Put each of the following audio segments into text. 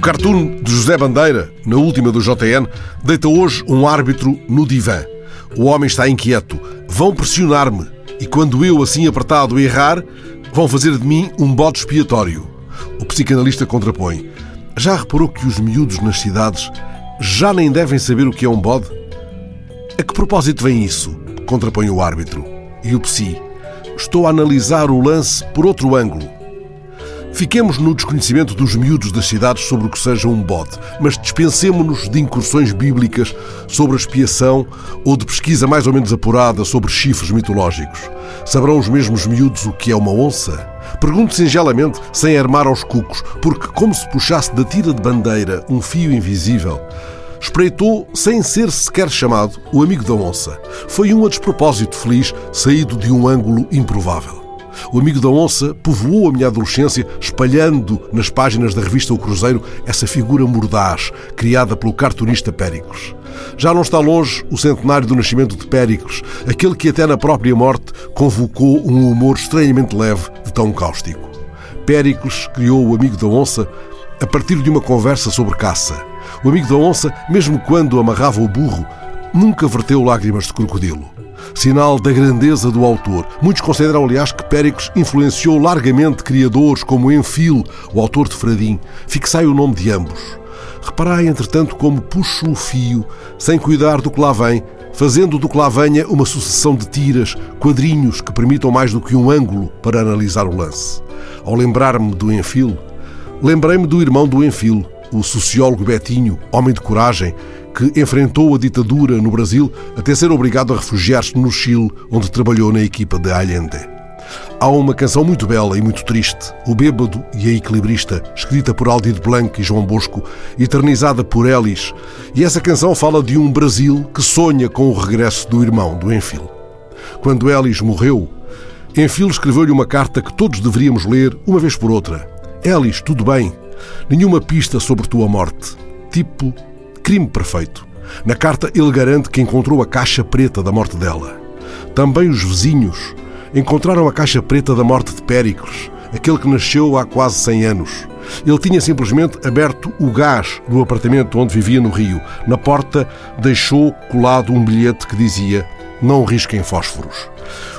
cartoon de José Bandeira, na última do JN, deita hoje um árbitro no divã. O homem está inquieto. Vão pressionar-me. E quando eu, assim apertado, errar, vão fazer de mim um bode expiatório. O psicanalista contrapõe. Já reparou que os miúdos nas cidades já nem devem saber o que é um bode? A que propósito vem isso? Contrapõe o árbitro. E o psi. Estou a analisar o lance por outro ângulo. Fiquemos no desconhecimento dos miúdos das cidades sobre o que seja um bode, mas dispensemos-nos de incursões bíblicas sobre a expiação ou de pesquisa mais ou menos apurada sobre chifres mitológicos. Saberão os mesmos miúdos o que é uma onça? Pergunto singelamente, sem armar aos cucos, porque, como se puxasse da tira de bandeira um fio invisível, espreitou, sem ser sequer chamado, o amigo da onça. Foi um a despropósito feliz, saído de um ângulo improvável. O amigo da onça povoou a minha adolescência, espalhando nas páginas da revista O Cruzeiro essa figura mordaz, criada pelo cartunista Péricles. Já não está longe o centenário do nascimento de Péricles, aquele que até na própria morte convocou um humor estranhamente leve de tão cáustico. Péricles criou o amigo da onça a partir de uma conversa sobre caça. O amigo da onça, mesmo quando amarrava o burro, nunca verteu lágrimas de crocodilo sinal da grandeza do autor. Muitos consideram, aliás, que Péricles influenciou largamente criadores como Enfil, o autor de Fradim. Fixai o nome de ambos. Reparai, entretanto, como puxo o fio, sem cuidar do que lá vem, fazendo do que lá venha uma sucessão de tiras, quadrinhos que permitam mais do que um ângulo para analisar o lance. Ao lembrar-me do Enfil, lembrei-me do irmão do Enfil, o sociólogo Betinho, homem de coragem, que enfrentou a ditadura no Brasil até ser obrigado a refugiar-se no Chile, onde trabalhou na equipa de Allende. Há uma canção muito bela e muito triste, O Bêbado e a Equilibrista, escrita por Aldir Blanc e João Bosco, eternizada por Elis, e essa canção fala de um Brasil que sonha com o regresso do irmão, do Enfil. Quando Elis morreu, Enfil escreveu-lhe uma carta que todos deveríamos ler uma vez por outra. Elis, tudo bem? Nenhuma pista sobre tua morte. Tipo crime perfeito. Na carta, ele garante que encontrou a caixa preta da morte dela. Também os vizinhos encontraram a caixa preta da morte de Péricles, aquele que nasceu há quase 100 anos. Ele tinha simplesmente aberto o gás do apartamento onde vivia no Rio. Na porta deixou colado um bilhete que dizia: Não risquem fósforos.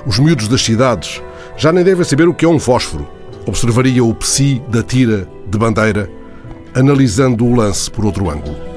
Os miúdos das cidades já nem devem saber o que é um fósforo. Observaria o psi da tira de bandeira, analisando o lance por outro ângulo.